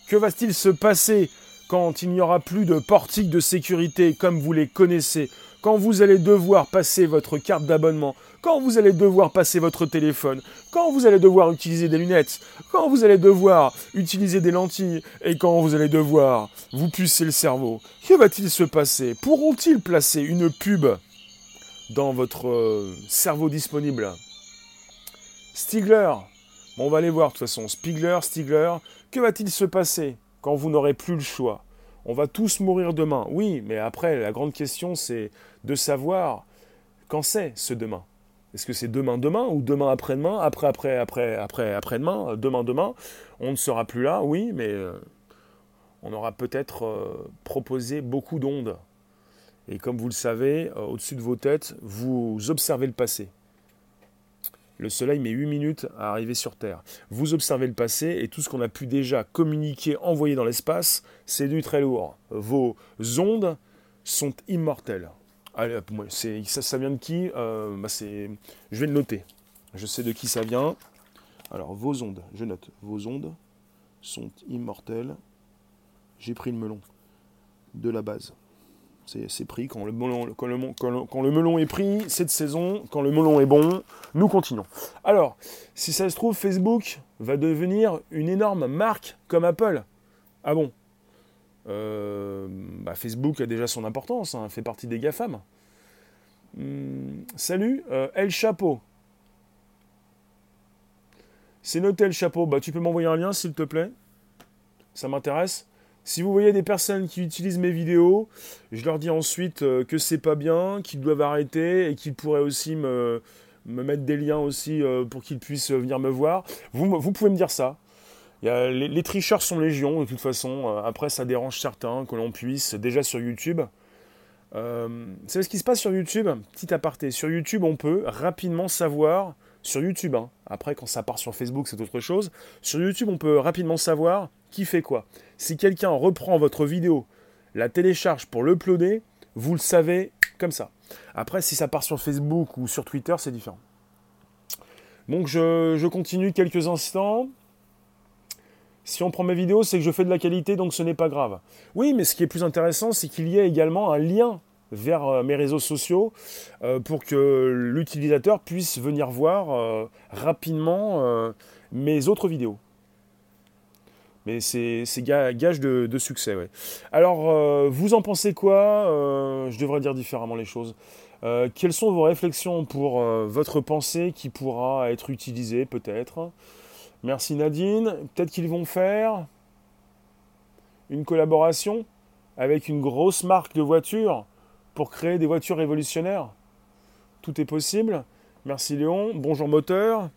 Que va-t-il se passer quand il n'y aura plus de portiques de sécurité comme vous les connaissez? Quand vous allez devoir passer votre carte d'abonnement? Quand vous allez devoir passer votre téléphone, quand vous allez devoir utiliser des lunettes, quand vous allez devoir utiliser des lentilles et quand vous allez devoir vous pucer le cerveau, que va-t-il se passer? Pourront-ils placer une pub dans votre euh, cerveau disponible? Stigler, on va aller voir de toute façon. Spiegler, Stigler, que va-t-il se passer quand vous n'aurez plus le choix? On va tous mourir demain. Oui, mais après, la grande question, c'est de savoir quand c'est ce demain. Est-ce que c'est demain, demain ou demain après-demain, après, après, après, après, après-demain, euh, demain, demain? On ne sera plus là, oui, mais euh, on aura peut-être euh, proposé beaucoup d'ondes. Et comme vous le savez, au-dessus de vos têtes, vous observez le passé. Le Soleil met 8 minutes à arriver sur Terre. Vous observez le passé et tout ce qu'on a pu déjà communiquer, envoyer dans l'espace, c'est du très lourd. Vos ondes sont immortelles. Allez, moi, ça, ça vient de qui? Euh, bah, Je vais le noter. Je sais de qui ça vient. Alors, vos ondes, je note. Vos ondes sont immortelles. J'ai pris le melon de la base. C'est pris. Quand le, melon, quand, le, quand le melon est pris, c'est de saison. Quand le melon est bon, nous continuons. Alors, si ça se trouve, Facebook va devenir une énorme marque comme Apple. Ah bon? Euh, bah, Facebook a déjà son importance, hein, fait partie des GAFAM. Hum, salut, euh, El Chapeau. C'est noté El Chapeau. Bah, tu peux m'envoyer un lien s'il te plaît Ça m'intéresse. Si vous voyez des personnes qui utilisent mes vidéos, je leur dis ensuite euh, que c'est pas bien, qu'ils doivent arrêter et qu'ils pourraient aussi me, mettre des liens aussi pour qu'ils puissent venir me voir. Vous pouvez me dire ça les, tricheurs sont légion, de toute façon. Euh, après, ça dérange certains que l'on puisse, déjà sur YouTube. Euh, vous savez ce qui se passe sur YouTube? Petit aparté. Sur YouTube, on peut rapidement savoir, sur YouTube, hein. après quand ça part sur Facebook, c'est autre chose. Sur YouTube, on peut rapidement savoir qui fait quoi. Si quelqu'un reprend votre vidéo, la télécharge pour l'uploader, vous le savez comme ça. Après, si ça part sur Facebook ou sur Twitter, c'est différent. Donc je continue quelques instants. Si on prend mes vidéos, c'est que je fais de la qualité, donc ce n'est pas grave. Oui, mais ce qui est plus intéressant, c'est qu'il y ait également un lien vers euh, mes réseaux sociaux euh, pour que l'utilisateur puisse venir voir euh, rapidement mes autres vidéos. Mais c'est gage de, succès. Alors, vous en pensez quoi Je devrais dire différemment les choses. quelles sont vos réflexions pour votre pensée qui pourra être utilisée peut-être? Merci Nadine. Peut-être qu'ils vont faire une collaboration avec une grosse marque de voitures pour créer des voitures révolutionnaires. Tout est possible. Merci Léon. Bonjour moteur.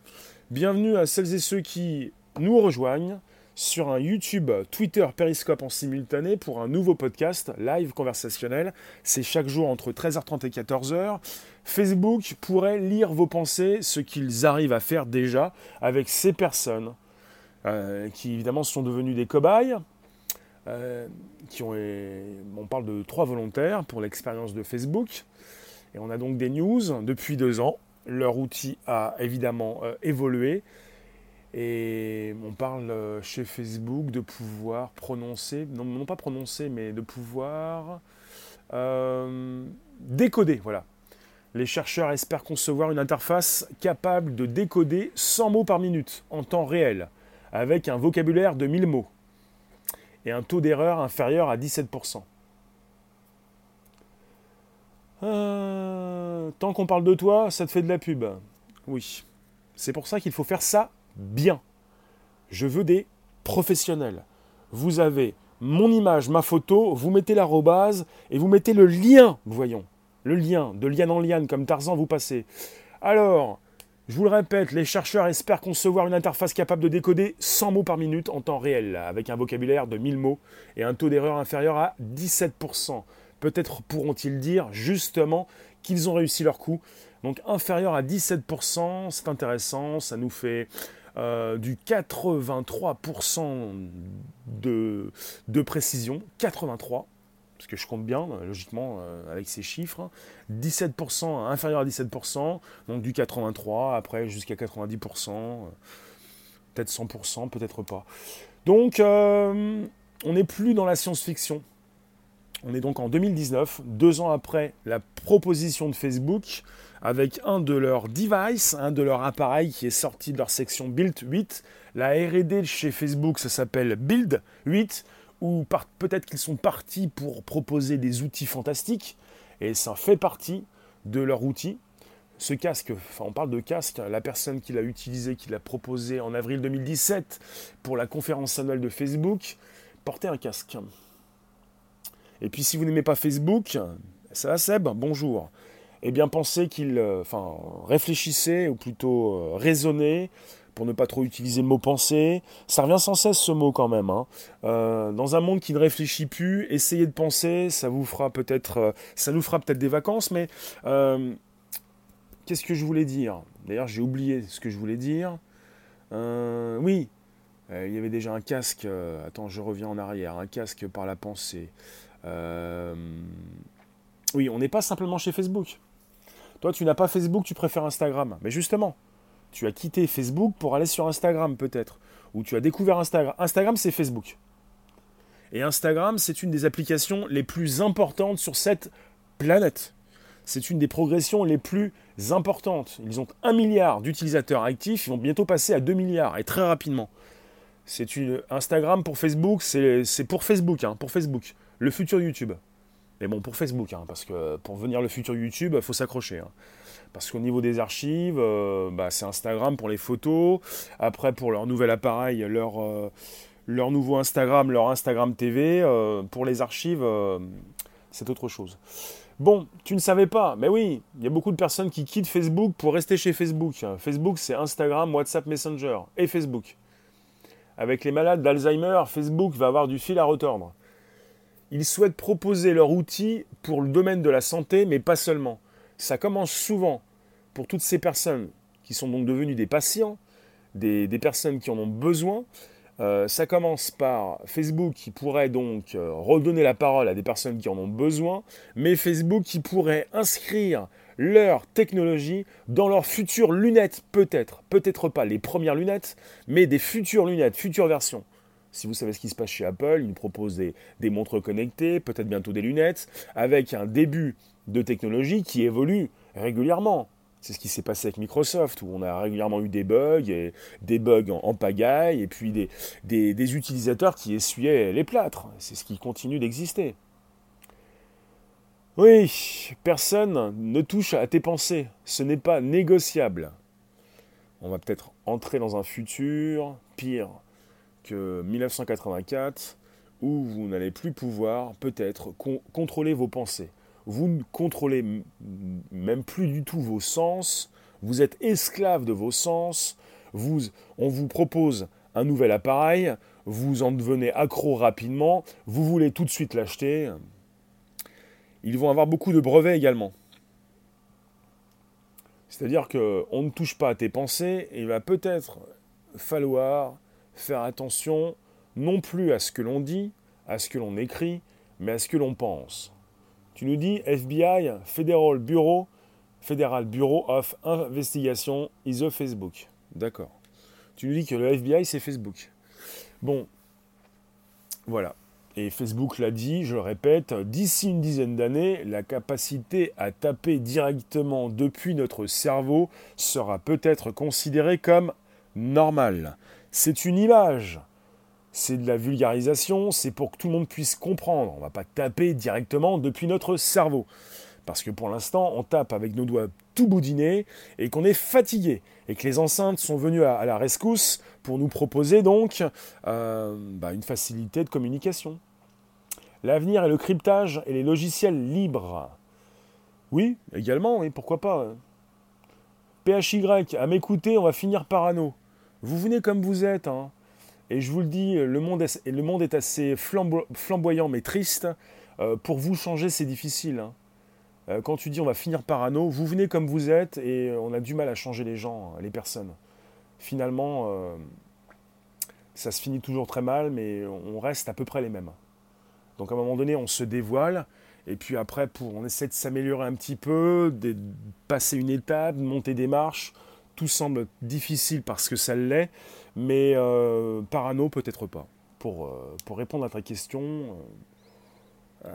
Bienvenue à celles et ceux qui nous rejoignent sur un YouTube, Twitter, Periscope en simultané pour un nouveau podcast live conversationnel. C'est chaque jour entre 13h30 et 14h. Facebook pourrait lire vos pensées, ce qu'ils arrivent à faire déjà avec ces personnes euh, qui évidemment sont devenues des cobayes. Euh, qui ont, on parle de trois volontaires pour l'expérience de Facebook. Et on a donc des news depuis deux ans. Leur outil a évidemment euh, évolué. Et on parle chez Facebook de pouvoir prononcer, non, pas prononcer, mais de pouvoir décoder, voilà. Les chercheurs espèrent concevoir une interface capable de décoder 100 mots par minute en temps réel, avec un vocabulaire de 1000 mots et un taux d'erreur inférieur à 17%. Euh, tant qu'on parle de toi, ça te fait de la pub. Oui. C'est pour ça qu'il faut faire ça bien. Je veux des professionnels. Vous avez mon image, ma photo, vous mettez l'arrobase et vous mettez le lien, voyons. Le lien, de lien en lien, comme Tarzan, vous passez. Alors, je vous le répète, les chercheurs espèrent concevoir une interface capable de décoder 100 mots par minute en temps réel, avec un vocabulaire de 1000 mots et un taux d'erreur inférieur à 17%. Peut-être pourront-ils dire justement qu'ils ont réussi leur coup. Donc inférieur à 17%, c'est intéressant, ça nous fait euh, du 83% de, de, précision. 83, parce que je compte bien, logiquement, euh, avec ces chiffres. 17%, inférieur à 17%, donc du 83, après jusqu'à 90%, euh, peut-être 100%, peut-être pas. Donc, on n'est plus dans la science-fiction. On est donc en 2019, deux ans après la proposition de Facebook, avec un de leurs devices, un de leurs appareils qui est sorti de leur section Build 8. La RD chez Facebook, ça s'appelle Build 8, ou peut-être qu'ils sont partis pour proposer des outils fantastiques, et ça fait partie de leur outil. Ce casque, enfin on parle de casque, la personne qui l'a utilisé, qui l'a proposé en avril 2017 pour la conférence annuelle de Facebook, portait un casque. Et puis si vous n'aimez pas Facebook, ça va Seb, bonjour. Eh bien pensez qu'il, euh, enfin réfléchissez ou plutôt euh, raisonnez pour ne pas trop utiliser le mot penser. Ça revient sans cesse ce mot quand même. Hein. Euh, dans un monde qui ne réfléchit plus, essayez de penser, ça vous fera peut-être, ça nous fera peut-être des vacances, mais qu'est-ce que je voulais dire? D'ailleurs, j'ai oublié ce que je voulais dire. oui, il y avait déjà un casque. attends, je reviens en arrière. Un casque par la pensée. Euh, oui, on n'est pas simplement chez Facebook. Toi, tu n'as pas Facebook, tu préfères Instagram. Mais justement, tu as quitté Facebook pour aller sur Instagram peut-être. Ou tu as découvert Instagram. Instagram, c'est Facebook. Et Instagram, c'est une des applications les plus importantes sur cette planète. C'est une des progressions les plus importantes. Ils ont un milliard d'utilisateurs actifs, ils vont bientôt passer à 2 milliards, et très rapidement. C'est une Instagram pour Facebook, c'est pour Facebook, hein, pour Facebook le futur YouTube. Mais bon, pour Facebook, hein, parce que pour venir le futur YouTube, il faut s'accrocher. Hein. Parce qu'au niveau des archives, euh, bah, c'est Instagram pour les photos. Après, pour leur nouvel appareil, leur, euh, leur nouveau Instagram, leur Instagram TV. Euh, pour les archives, c'est autre chose. Bon, tu ne savais pas, mais oui, il y a beaucoup de personnes qui quittent Facebook pour rester chez Facebook. Facebook, c'est Instagram, WhatsApp, Messenger et Facebook. Avec les malades d'Alzheimer, Facebook va avoir du fil à retordre. Ils souhaitent proposer leur outil pour le domaine de la santé, mais pas seulement. Ça commence souvent pour toutes ces personnes qui sont donc devenues des patients, des, personnes qui en ont besoin. Euh, ça commence par Facebook qui pourrait donc euh, redonner la parole à des personnes qui en ont besoin, mais Facebook qui pourrait inscrire leur technologie dans leurs futures lunettes, peut-être, peut-être pas les premières lunettes, mais des futures lunettes, futures versions. Si vous savez ce qui se passe chez Apple, ils nous proposent des, montres connectées, peut-être bientôt des lunettes, avec un début de technologie qui évolue régulièrement. C'est ce qui s'est passé avec Microsoft, où on a régulièrement eu des bugs, des bugs en, pagaille, et puis des, utilisateurs qui essuyaient les plâtres. C'est ce qui continue d'exister. Oui, personne ne touche à tes pensées. Ce n'est pas négociable. On va peut-être entrer dans un futur pire, 1984 où vous n'allez plus pouvoir peut-être contrôler vos pensées. Vous ne contrôlez même plus du tout vos sens, vous êtes esclave de vos sens, vous, on vous propose un nouvel appareil, vous en devenez accro rapidement, vous voulez tout de suite l'acheter. Ils vont avoir beaucoup de brevets également. C'est-à-dire qu'on ne touche pas à tes pensées, il va peut-être falloir faire attention non plus à ce que l'on dit, à ce que l'on écrit, mais à ce que l'on pense. Tu nous dis FBI, Federal Bureau, Federal Bureau of Investigation is a Facebook. D'accord. Tu nous dis que le FBI c'est Facebook. Bon, voilà. et Facebook l'a dit, je répète, d'ici une dizaine d'années, la capacité à taper directement depuis notre cerveau sera peut-être considérée comme normale. C'est une image, c'est de la vulgarisation, c'est pour que tout le monde puisse comprendre. On ne va pas taper directement depuis notre cerveau. Parce que pour l'instant, on tape avec nos doigts tout boudinés et qu'on est fatigué. Et que les enceintes sont venues à, la rescousse pour nous proposer donc euh, bah, une facilité de communication. L'avenir est le cryptage et les logiciels libres. Oui, également, oui, pourquoi pas. PHY, à m'écouter, on va finir parano. Vous venez comme vous êtes, hein. Et je vous le dis, le monde est, assez flamboyant mais triste. Euh, pour vous changer, c'est difficile. Hein. Euh, quand tu dis on va finir parano, vous venez comme vous êtes et on a du mal à changer les gens, les personnes. Finalement, euh, ça se finit toujours très mal, mais on reste à peu près les mêmes. Donc à un moment donné, on se dévoile, et puis après, on essaie de s'améliorer un petit peu, de passer une étape, de monter des marches. Tout semble difficile parce que ça l'est, mais euh, parano peut-être pas. Pour, euh, pour, répondre à ta question, euh,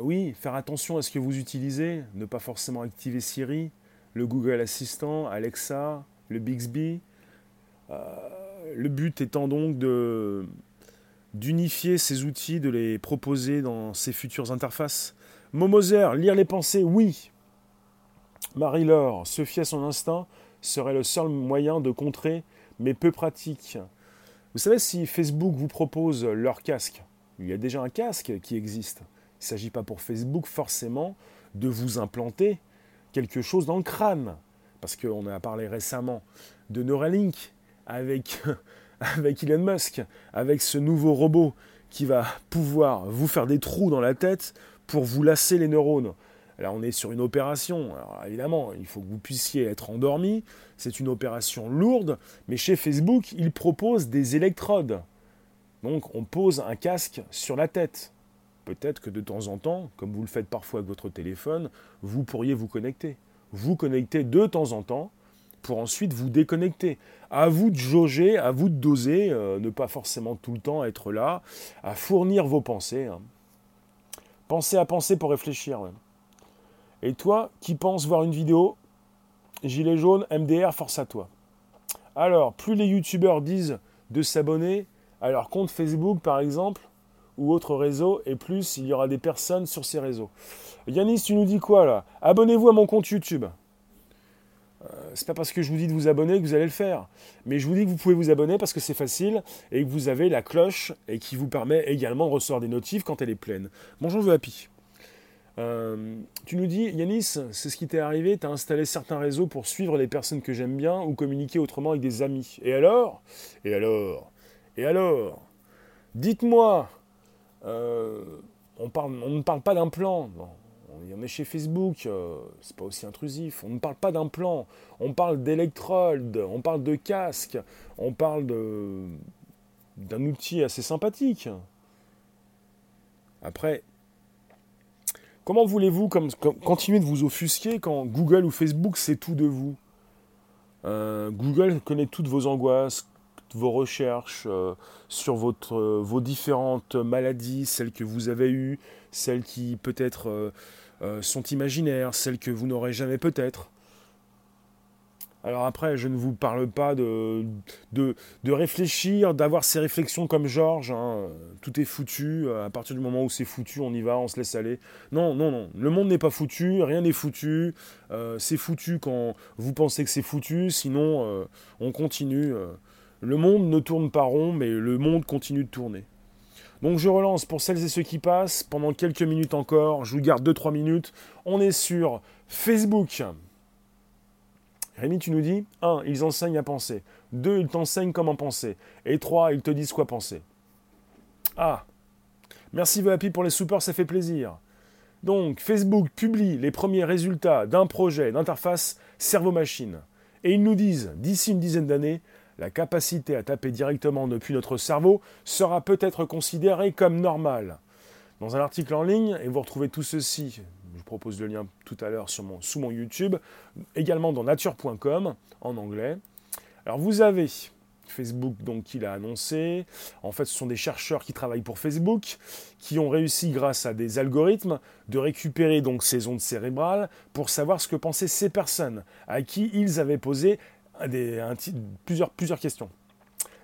oui, faire attention à ce que vous utilisez, ne pas forcément activer Siri, le Google Assistant, Alexa, le Bixby. le but étant donc d'unifier ces outils, de les proposer dans ces futures interfaces. Momoser, lire les pensées, oui. Marie-Laure, se fier à son instinct serait le seul moyen de contrer, mais peu pratique. Vous savez, si Facebook vous propose leur casque, il y a déjà un casque qui existe. Il ne s'agit pas pour Facebook forcément de vous implanter quelque chose dans le crâne. Parce qu'on a parlé récemment de Neuralink avec avec Elon Musk, avec ce nouveau robot qui va pouvoir vous faire des trous dans la tête pour vous lasser les neurones. Là, on est sur une opération. Alors, évidemment, il faut que vous puissiez être endormi. C'est une opération lourde, mais chez Facebook, ils proposent des électrodes. Donc, on pose un casque sur la tête. Peut-être que de temps en temps, comme vous le faites parfois avec votre téléphone, vous pourriez vous connecter. Vous connecter de temps en temps pour ensuite vous déconnecter. À vous de jauger, à vous de doser, euh, ne pas forcément tout le temps être là, à fournir vos pensées. Hein. Pensez à penser pour réfléchir. Et toi, qui penses voir une vidéo, gilet jaune, MDR, force à toi. Alors, plus les youtubeurs disent de s'abonner à leur compte Facebook, par exemple, ou autre réseau, et plus il y aura des personnes sur ces réseaux. Yanis, tu nous dis quoi là? Abonnez-vous à mon compte YouTube. Euh, c'est pas parce que je vous dis de vous abonner que vous allez le faire. Mais je vous dis que vous pouvez vous abonner parce que c'est facile et que vous avez la cloche et qui vous permet également de recevoir des notifs quand elle est pleine. Bonjour The Happy. Euh, tu nous dis, Yanis, c'est ce qui t'est arrivé, tu as installé certains réseaux pour suivre les personnes que j'aime bien ou communiquer autrement avec des amis. Et alors? Et alors? Et alors? Dites-moi, euh, on, ne parle pas d'un plan. On est chez Facebook, euh, c'est pas aussi intrusif. On ne parle pas d'un plan, on parle d'électrodes, on parle de casque, on parle d'un outil assez sympathique. Après, comment voulez-vous continuer de vous offusquer quand Google ou Facebook sait tout de vous? Euh, Google connaît toutes vos angoisses, vos recherches euh, sur votre, vos différentes maladies, celles que vous avez eues, celles qui peut-être euh, sont imaginaires, celles que vous n'aurez jamais peut-être. Alors après, je ne vous parle pas de, réfléchir, d'avoir ces réflexions comme Georges, hein. tout est foutu, à partir du moment où c'est foutu, on y va, on se laisse aller. Non, non, non, le monde n'est pas foutu, rien n'est foutu, euh, c'est foutu quand vous pensez que c'est foutu, sinon euh, on continue. le monde ne tourne pas rond, mais le monde continue de tourner. Donc je relance pour celles et ceux qui passent pendant quelques minutes encore. Je vous garde 2-3 minutes. On est sur Facebook. Rémi, tu nous dis 1. Ils enseignent à penser. 2. Ils t'enseignent comment penser. Et 3. Ils te disent quoi penser. Ah Merci VAPI pour les soupers, ça fait plaisir. Donc, Facebook publie les premiers résultats d'un projet d'interface cerveau-machine. Et ils nous disent, d'ici une dizaine d'années, la capacité à taper directement depuis notre cerveau sera peut-être considérée comme normale. Dans un article en ligne, et vous retrouvez tout ceci, je vous propose le lien tout à l'heure mon, sous mon YouTube, également dans nature.com en anglais. Alors vous avez Facebook donc qu'il a annoncé. En fait, ce sont des chercheurs qui travaillent pour Facebook, qui ont réussi grâce à des algorithmes de récupérer donc ces ondes cérébrales pour savoir ce que pensaient ces personnes à qui ils avaient posé plusieurs, plusieurs questions.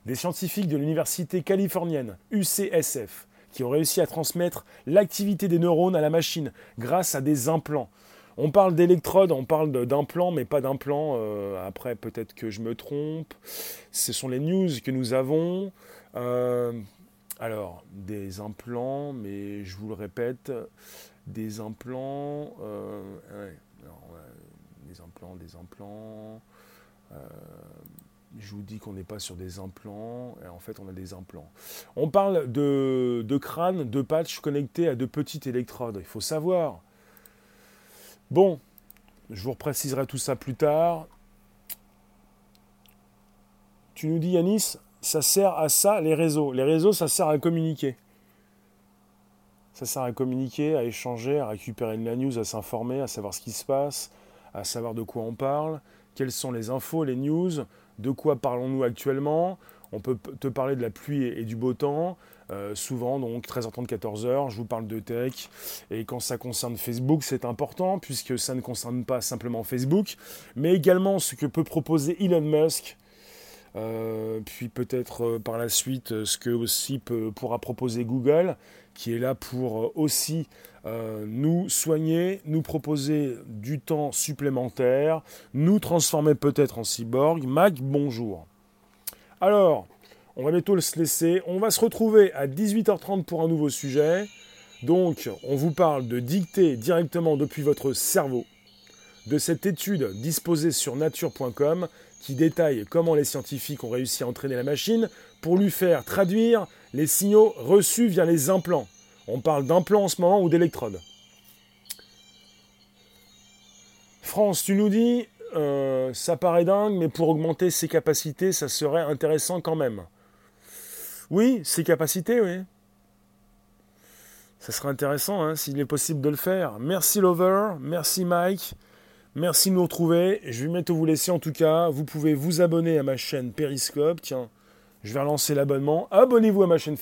Des scientifiques de l'université californienne UCSF qui ont réussi à transmettre l'activité des neurones à la machine grâce à des implants. On parle d'électrodes, on parle d'implants, mais pas d'implants. Euh, après, peut-être que je me trompe. Ce sont les news que nous avons. Euh, alors, des implants, mais je vous le répète, des implants. Euh, des implants, des implants. Je vous dis qu'on n'est pas sur des implants, en fait on a des implants. On parle de, de crânes, de patchs connectés à de petites électrodes. Il faut savoir Bon, je vous repréciserai tout ça plus tard. Tu nous dis, Yanis, ça sert à ça, les réseaux. Les réseaux, ça sert à communiquer. Ça sert à communiquer, à échanger, à récupérer de la news, à s'informer, à savoir ce qui se passe, à savoir de quoi on parle, quelles sont les infos, les news, de quoi parlons-nous actuellement? On peut te parler de la pluie et du beau temps, euh, souvent, donc 13h30, 14h, je vous parle de tech. Et quand ça concerne Facebook, c'est important puisque ça ne concerne pas simplement Facebook, mais également ce que peut proposer Elon Musk. Euh, puis peut-être euh, par la suite ce que aussi pourra proposer Google, qui est là pour aussi nous soigner, nous proposer du temps supplémentaire, nous transformer peut-être en cyborg. Mac, bonjour. Alors, on va bientôt se laisser. On va se retrouver à 18h30 pour un nouveau sujet. Donc, on vous parle de dicter directement depuis votre cerveau, de cette étude disposée sur nature.com qui détaille comment les scientifiques ont réussi à entraîner la machine pour lui faire traduire les signaux reçus via les implants. On parle d'implants en ce moment ou d'électrodes. France, tu nous dis, euh, ça paraît dingue, mais pour augmenter ses capacités, ça serait intéressant quand même. Oui, ses capacités, oui. Ça serait intéressant hein, s'il est possible de le faire. Merci Lover, merci Mike, merci de nous retrouver. Je vais bientôt vous laisser en tout cas. Vous pouvez vous abonner à ma chaîne Periscope. Tiens, je vais relancer l'abonnement. Abonnez-vous à ma chaîne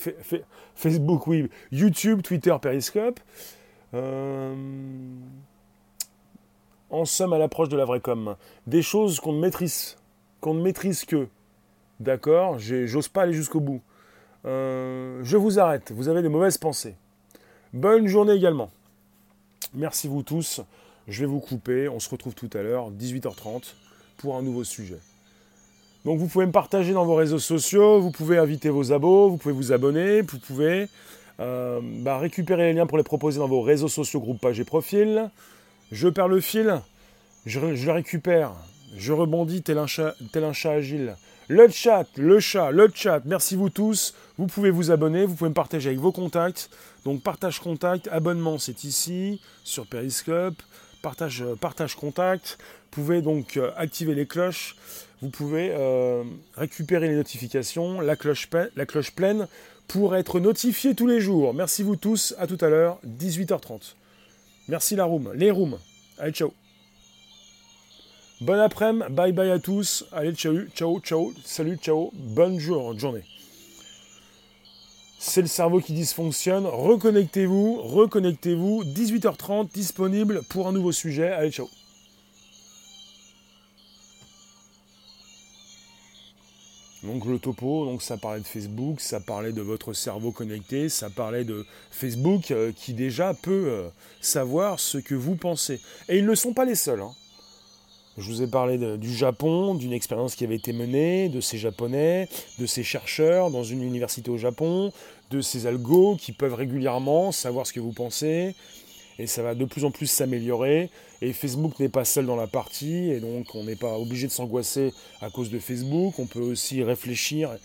Facebook, oui, YouTube, Twitter, Periscope. Euh, en somme, à l'approche de la vraie com. Des choses qu'on ne maîtrise, qu'on ne maîtrise que. D'accord? J'ose pas aller jusqu'au bout. Euh, je vous arrête, vous avez des mauvaises pensées. Bonne journée également. Merci vous tous. Je vais vous couper. On se retrouve tout à l'heure, 18h30, pour un nouveau sujet. Donc vous pouvez me partager dans vos réseaux sociaux, vous pouvez inviter vos abos, vous pouvez vous abonner, vous pouvez euh, bah, récupérer les liens pour les proposer dans vos réseaux sociaux, groupes, pages et profils. Je perds le fil, je, le récupère, je rebondis tel un tel un chat agile. Le chat, le chat, le chat, merci vous tous. Vous pouvez vous abonner, vous pouvez me partager avec vos contacts. Donc partage contact, abonnement c'est ici, sur Periscope. Partage, euh, partage contact. Vous pouvez donc euh, activer les cloches. Vous pouvez euh, récupérer les notifications, la cloche, pleine, pour être notifié tous les jours. Merci vous tous, à tout à l'heure, 18h30. Merci la room, les rooms. Allez, ciao. Bon après-midi, bye bye à tous. Allez, ciao, ciao, ciao, salut, ciao, bonne journée. C'est le cerveau qui dysfonctionne. Reconnectez-vous, reconnectez-vous. 18h30, disponible pour un nouveau sujet. Allez, ciao. Donc le topo, ça parlait de Facebook, ça parlait de votre cerveau connecté, ça parlait de Facebook euh, qui déjà peut euh, savoir ce que vous pensez. Et ils ne sont pas les seuls. Hein. Je vous ai parlé du Japon, d'une expérience qui avait été menée, de ces Japonais, de ces chercheurs dans une université au Japon, de ces algos qui peuvent régulièrement savoir ce que vous pensez. Et ça va de plus en plus s'améliorer. Et Facebook n'est pas seul dans la partie. Et donc on n'est pas obligé de s'angoisser à cause de Facebook. On peut aussi réfléchir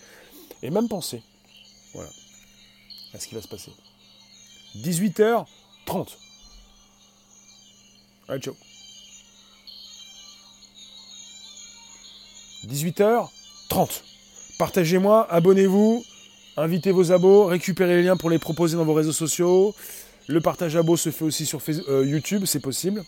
et même penser. Voilà. À ce qui va se passer. 18h30. Allez, ciao. 18h30. Partagez-moi, abonnez-vous, invitez vos abos, récupérez les liens pour les proposer dans vos réseaux sociaux. Le partage abo se fait aussi sur euh, YouTube, c'est possible.